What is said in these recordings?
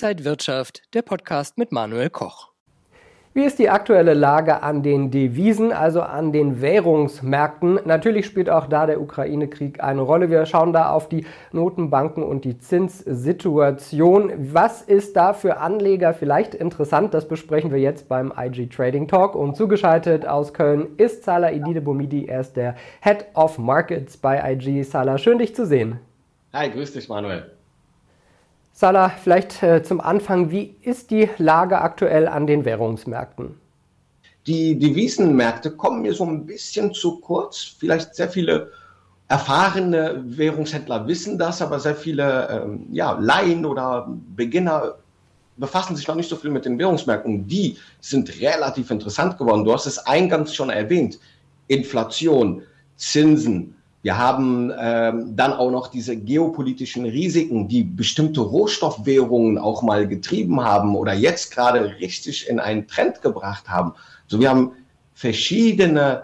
Inside Wirtschaft, der Podcast mit Manuel Koch. Wie ist die aktuelle Lage an den Devisen, also an den Währungsmärkten? Natürlich spielt auch da der Ukraine-Krieg eine Rolle. Wir schauen da auf die Notenbanken und die Zinssituation. Was ist da für Anleger vielleicht interessant? Das besprechen wir jetzt beim IG Trading Talk. Und zugeschaltet aus Köln ist Salah Idide Bomidi. Er ist der Head of Markets bei IG. Salah, schön dich zu sehen. Hi, grüß dich, Manuel. Salah, vielleicht äh, zum Anfang, wie ist die Lage aktuell an den Währungsmärkten? Die Devisenmärkte kommen mir so ein bisschen zu kurz. Vielleicht sehr viele erfahrene Währungshändler wissen das, aber sehr viele ähm, ja, Laien oder Beginner befassen sich noch nicht so viel mit den Währungsmärkten. Die sind relativ interessant geworden. Du hast es eingangs schon erwähnt. Inflation, Zinsen, wir haben ähm, dann auch noch diese geopolitischen Risiken, die bestimmte Rohstoffwährungen auch mal getrieben haben oder jetzt gerade richtig in einen Trend gebracht haben. So, wir haben verschiedene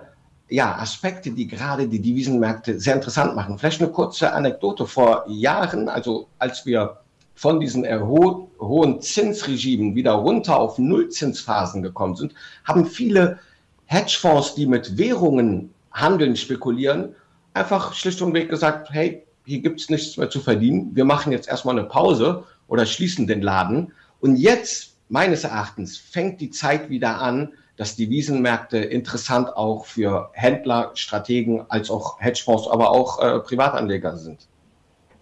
ja, Aspekte, die gerade die Devisenmärkte sehr interessant machen. Vielleicht eine kurze Anekdote. Vor Jahren, also als wir von diesen ho hohen Zinsregimen wieder runter auf Nullzinsphasen gekommen sind, haben viele Hedgefonds, die mit Währungen handeln, spekulieren, einfach schlicht und weg gesagt, hey, hier gibt es nichts mehr zu verdienen. Wir machen jetzt erstmal eine Pause oder schließen den Laden. Und jetzt, meines Erachtens, fängt die Zeit wieder an, dass die Wiesenmärkte interessant auch für Händler, Strategen als auch Hedgefonds, aber auch äh, Privatanleger sind.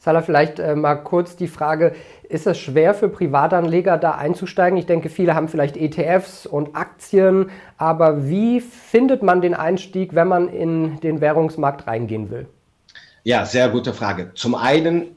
Salah, vielleicht äh, mal kurz die Frage, ist es schwer für Privatanleger da einzusteigen? Ich denke, viele haben vielleicht ETFs und Aktien, aber wie findet man den Einstieg, wenn man in den Währungsmarkt reingehen will? Ja, sehr gute Frage. Zum einen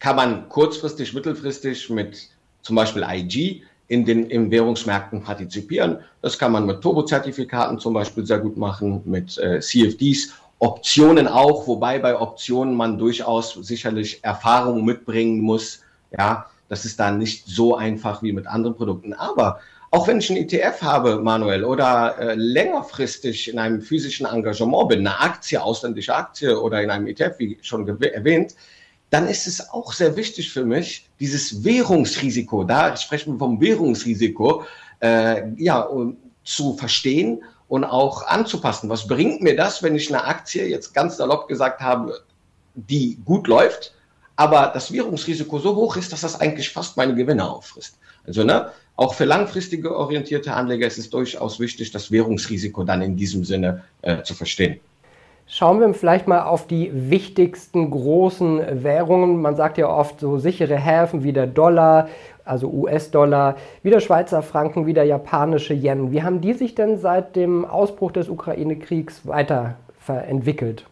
kann man kurzfristig, mittelfristig mit zum Beispiel IG in den in Währungsmärkten partizipieren. Das kann man mit Turbo-Zertifikaten zum Beispiel sehr gut machen, mit äh, CFDs Optionen auch, wobei bei Optionen man durchaus sicherlich Erfahrung mitbringen muss. Ja, das ist dann nicht so einfach wie mit anderen Produkten. Aber auch wenn ich einen ETF habe, Manuel, oder äh, längerfristig in einem physischen Engagement bin, eine Aktie, ausländische Aktie oder in einem ETF, wie schon erwähnt, dann ist es auch sehr wichtig für mich, dieses Währungsrisiko, da sprechen wir vom Währungsrisiko, äh, ja, zu verstehen und auch anzupassen. Was bringt mir das, wenn ich eine Aktie jetzt ganz salopp gesagt habe, die gut läuft, aber das Währungsrisiko so hoch ist, dass das eigentlich fast meine Gewinne auffrisst. Also ne, auch für langfristige orientierte Anleger ist es durchaus wichtig, das Währungsrisiko dann in diesem Sinne äh, zu verstehen. Schauen wir vielleicht mal auf die wichtigsten großen Währungen. Man sagt ja oft so sichere Häfen wie der Dollar, also US-Dollar, wie der Schweizer Franken, wie der japanische Yen. Wie haben die sich denn seit dem Ausbruch des Ukraine-Kriegs weiterentwickelt?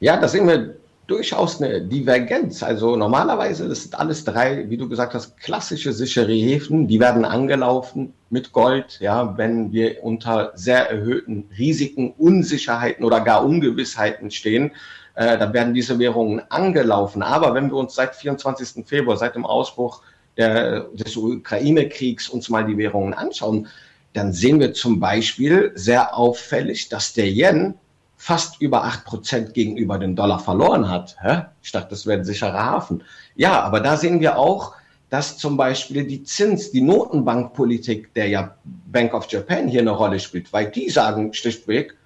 Ja, da sehen wir durchaus eine Divergenz. Also normalerweise, das sind alles drei, wie du gesagt hast, klassische sichere Häfen, die werden angelaufen mit Gold, ja, wenn wir unter sehr erhöhten Risiken, Unsicherheiten oder gar Ungewissheiten stehen, äh, dann werden diese Währungen angelaufen. Aber wenn wir uns seit 24. Februar, seit dem Ausbruch der, des Ukraine-Kriegs uns mal die Währungen anschauen, dann sehen wir zum Beispiel sehr auffällig, dass der Yen fast über acht Prozent gegenüber dem Dollar verloren hat. Hä? Ich dachte, das wäre ein sicherer Hafen. Ja, aber da sehen wir auch, dass zum Beispiel die Zins, die Notenbankpolitik der ja Bank of Japan hier eine Rolle spielt, weil die sagen schlichtweg,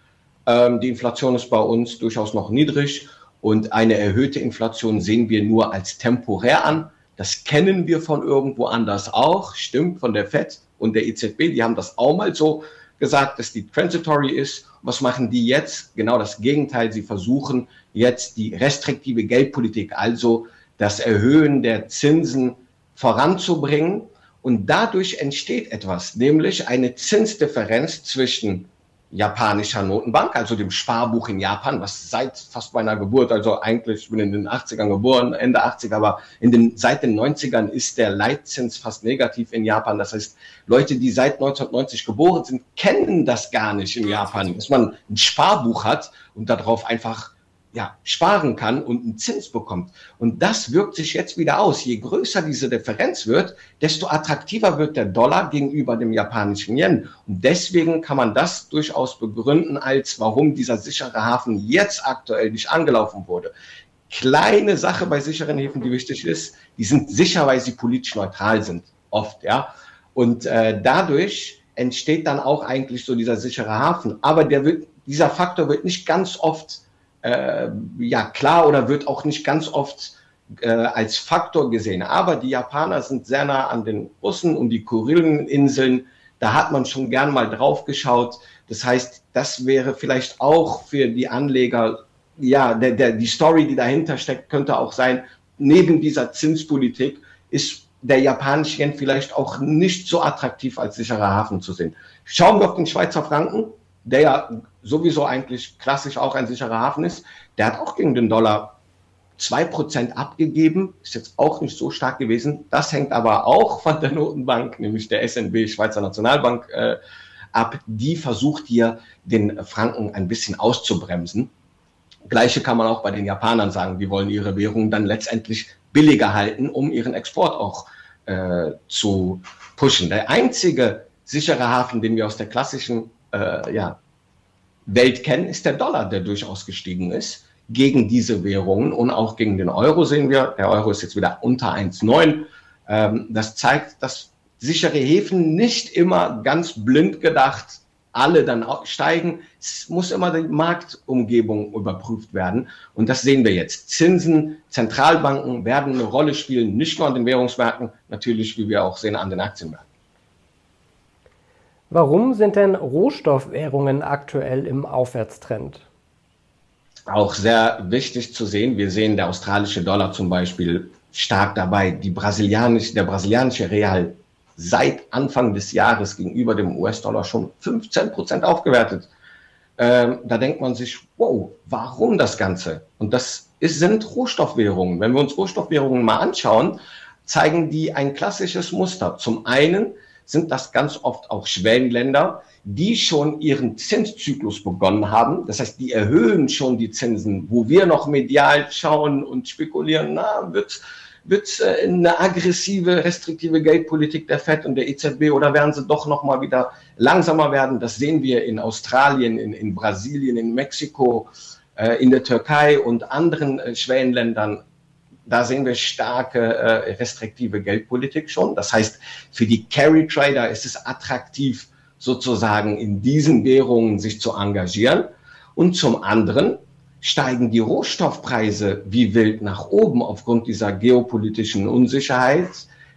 ähm, die Inflation ist bei uns durchaus noch niedrig und eine erhöhte Inflation sehen wir nur als temporär an. Das kennen wir von irgendwo anders auch, stimmt, von der FED und der EZB, die haben das auch mal so gesagt, dass die transitory ist. Was machen die jetzt? Genau das Gegenteil. Sie versuchen jetzt die restriktive Geldpolitik, also das Erhöhen der Zinsen voranzubringen. Und dadurch entsteht etwas, nämlich eine Zinsdifferenz zwischen japanischer Notenbank, also dem Sparbuch in Japan, was seit fast meiner Geburt, also eigentlich, ich bin in den 80ern geboren, Ende 80er, aber in den, seit den 90ern ist der Leitzins fast negativ in Japan. Das heißt, Leute, die seit 1990 geboren sind, kennen das gar nicht in Japan, dass man ein Sparbuch hat und darauf einfach ja, sparen kann und einen Zins bekommt. Und das wirkt sich jetzt wieder aus. Je größer diese Differenz wird, desto attraktiver wird der Dollar gegenüber dem japanischen Yen. Und deswegen kann man das durchaus begründen, als warum dieser sichere Hafen jetzt aktuell nicht angelaufen wurde. Kleine Sache bei sicheren Häfen, die wichtig ist, die sind sicher, weil sie politisch neutral sind. oft, ja. Und äh, dadurch entsteht dann auch eigentlich so dieser sichere Hafen. Aber der wird, dieser Faktor wird nicht ganz oft äh, ja klar oder wird auch nicht ganz oft äh, als Faktor gesehen. Aber die Japaner sind sehr nah an den Russen und die Kurileninseln. Da hat man schon gern mal drauf geschaut. Das heißt, das wäre vielleicht auch für die Anleger, ja, der, der, die Story, die dahinter steckt, könnte auch sein, neben dieser Zinspolitik ist der japanische Yen vielleicht auch nicht so attraktiv als sicherer Hafen zu sehen. Schauen wir auf den Schweizer Franken, der ja sowieso eigentlich klassisch auch ein sicherer Hafen ist. Der hat auch gegen den Dollar zwei Prozent abgegeben, ist jetzt auch nicht so stark gewesen. Das hängt aber auch von der Notenbank, nämlich der SNB, Schweizer Nationalbank, äh, ab. Die versucht hier den Franken ein bisschen auszubremsen. Gleiche kann man auch bei den Japanern sagen. Die wollen ihre Währung dann letztendlich billiger halten, um ihren Export auch äh, zu pushen. Der einzige sichere Hafen, den wir aus der klassischen äh, ja, Welt kennen, ist der Dollar, der durchaus gestiegen ist gegen diese Währungen und auch gegen den Euro sehen wir. Der Euro ist jetzt wieder unter 1,9. Ähm, das zeigt, dass sichere Häfen nicht immer ganz blind gedacht alle dann steigen. Es muss immer die Marktumgebung überprüft werden. Und das sehen wir jetzt. Zinsen, Zentralbanken werden eine Rolle spielen, nicht nur an den Währungsmärkten, natürlich, wie wir auch sehen, an den Aktienmärkten. Warum sind denn Rohstoffwährungen aktuell im Aufwärtstrend? Auch sehr wichtig zu sehen. Wir sehen der australische Dollar zum Beispiel stark dabei. Die brasilianische, der brasilianische Real seit Anfang des Jahres gegenüber dem US-Dollar schon 15 Prozent aufgewertet. Ähm, da denkt man sich, wow, warum das Ganze? Und das ist, sind Rohstoffwährungen. Wenn wir uns Rohstoffwährungen mal anschauen, zeigen die ein klassisches Muster. Zum einen sind das ganz oft auch Schwellenländer, die schon ihren Zinszyklus begonnen haben. Das heißt, die erhöhen schon die Zinsen, wo wir noch medial schauen und spekulieren, na, wird wird es äh, eine aggressive, restriktive Geldpolitik der FED und der EZB oder werden sie doch nochmal wieder langsamer werden? Das sehen wir in Australien, in, in Brasilien, in Mexiko, äh, in der Türkei und anderen äh, Schwellenländern. Da sehen wir starke äh, restriktive Geldpolitik schon. Das heißt, für die Carry Trader ist es attraktiv, sozusagen in diesen Währungen sich zu engagieren. Und zum anderen steigen die Rohstoffpreise wie wild nach oben aufgrund dieser geopolitischen Unsicherheit.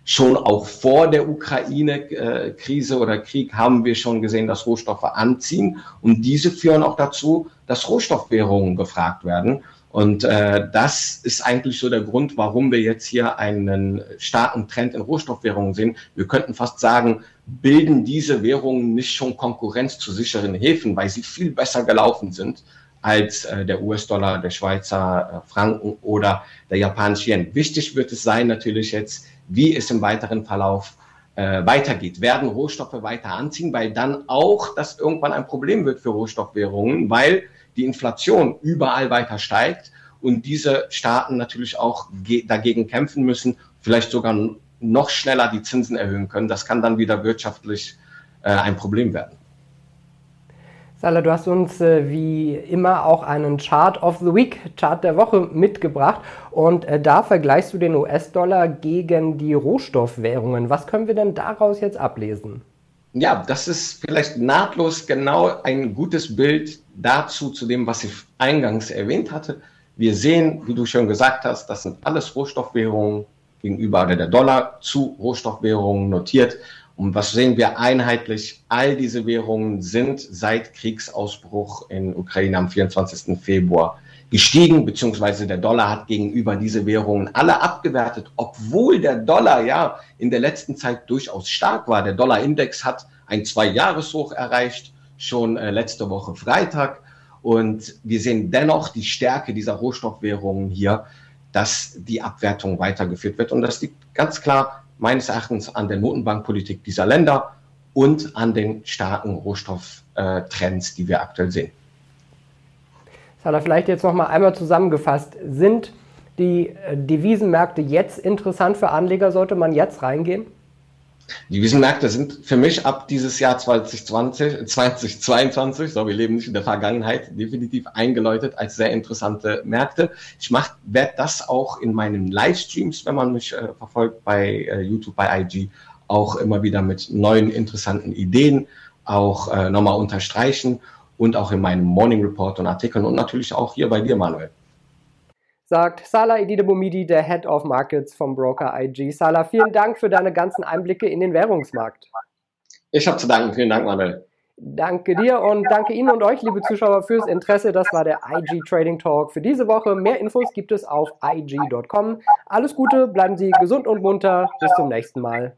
Schon auch vor der Ukraine-Krise oder Krieg haben wir schon gesehen, dass Rohstoffe anziehen. Und diese führen auch dazu, dass Rohstoffwährungen befragt werden. Und äh, das ist eigentlich so der Grund, warum wir jetzt hier einen starken Trend in Rohstoffwährungen sehen. Wir könnten fast sagen, bilden diese Währungen nicht schon Konkurrenz zu sicheren Häfen, weil sie viel besser gelaufen sind als äh, der US-Dollar, der Schweizer äh, Franken oder der japanische Yen. Wichtig wird es sein natürlich jetzt, wie es im weiteren Verlauf äh, weitergeht. Werden Rohstoffe weiter anziehen, weil dann auch das irgendwann ein Problem wird für Rohstoffwährungen, weil die Inflation überall weiter steigt und diese Staaten natürlich auch dagegen kämpfen müssen, vielleicht sogar noch schneller die Zinsen erhöhen können. Das kann dann wieder wirtschaftlich äh, ein Problem werden. Salah, du hast uns äh, wie immer auch einen Chart of the Week, Chart der Woche mitgebracht und äh, da vergleichst du den US-Dollar gegen die Rohstoffwährungen. Was können wir denn daraus jetzt ablesen? Ja, das ist vielleicht nahtlos genau ein gutes Bild dazu, zu dem, was ich eingangs erwähnt hatte. Wir sehen, wie du schon gesagt hast, das sind alles Rohstoffwährungen gegenüber der Dollar zu Rohstoffwährungen notiert. Und was sehen wir einheitlich? All diese Währungen sind seit Kriegsausbruch in Ukraine am 24. Februar gestiegen, beziehungsweise der Dollar hat gegenüber diese Währungen alle abgewertet, obwohl der Dollar ja in der letzten Zeit durchaus stark war. Der Dollarindex hat ein Zwei-Jahres-Hoch erreicht, schon äh, letzte Woche Freitag. Und wir sehen dennoch die Stärke dieser Rohstoffwährungen hier, dass die Abwertung weitergeführt wird. Und das liegt ganz klar meines Erachtens an der Notenbankpolitik dieser Länder und an den starken Rohstofftrends, die wir aktuell sehen. Salah, vielleicht jetzt noch mal einmal zusammengefasst. Sind die äh, Devisenmärkte jetzt interessant für Anleger? Sollte man jetzt reingehen? Die Devisenmärkte sind für mich ab dieses Jahr 2020, 2022, so wir leben nicht in der Vergangenheit, definitiv eingeläutet als sehr interessante Märkte. Ich werde das auch in meinen Livestreams, wenn man mich äh, verfolgt bei äh, YouTube, bei IG, auch immer wieder mit neuen interessanten Ideen auch äh, nochmal unterstreichen und auch in meinem Morning Report und Artikeln und natürlich auch hier bei dir, Manuel. Sagt Salah Ididebomidi, der Head of Markets vom Broker IG. Salah, vielen Dank für deine ganzen Einblicke in den Währungsmarkt. Ich habe zu danken. Vielen Dank, Manuel. Danke dir und danke Ihnen und euch, liebe Zuschauer, fürs Interesse. Das war der IG Trading Talk für diese Woche. Mehr Infos gibt es auf IG.com. Alles Gute, bleiben Sie gesund und munter. Bis zum nächsten Mal.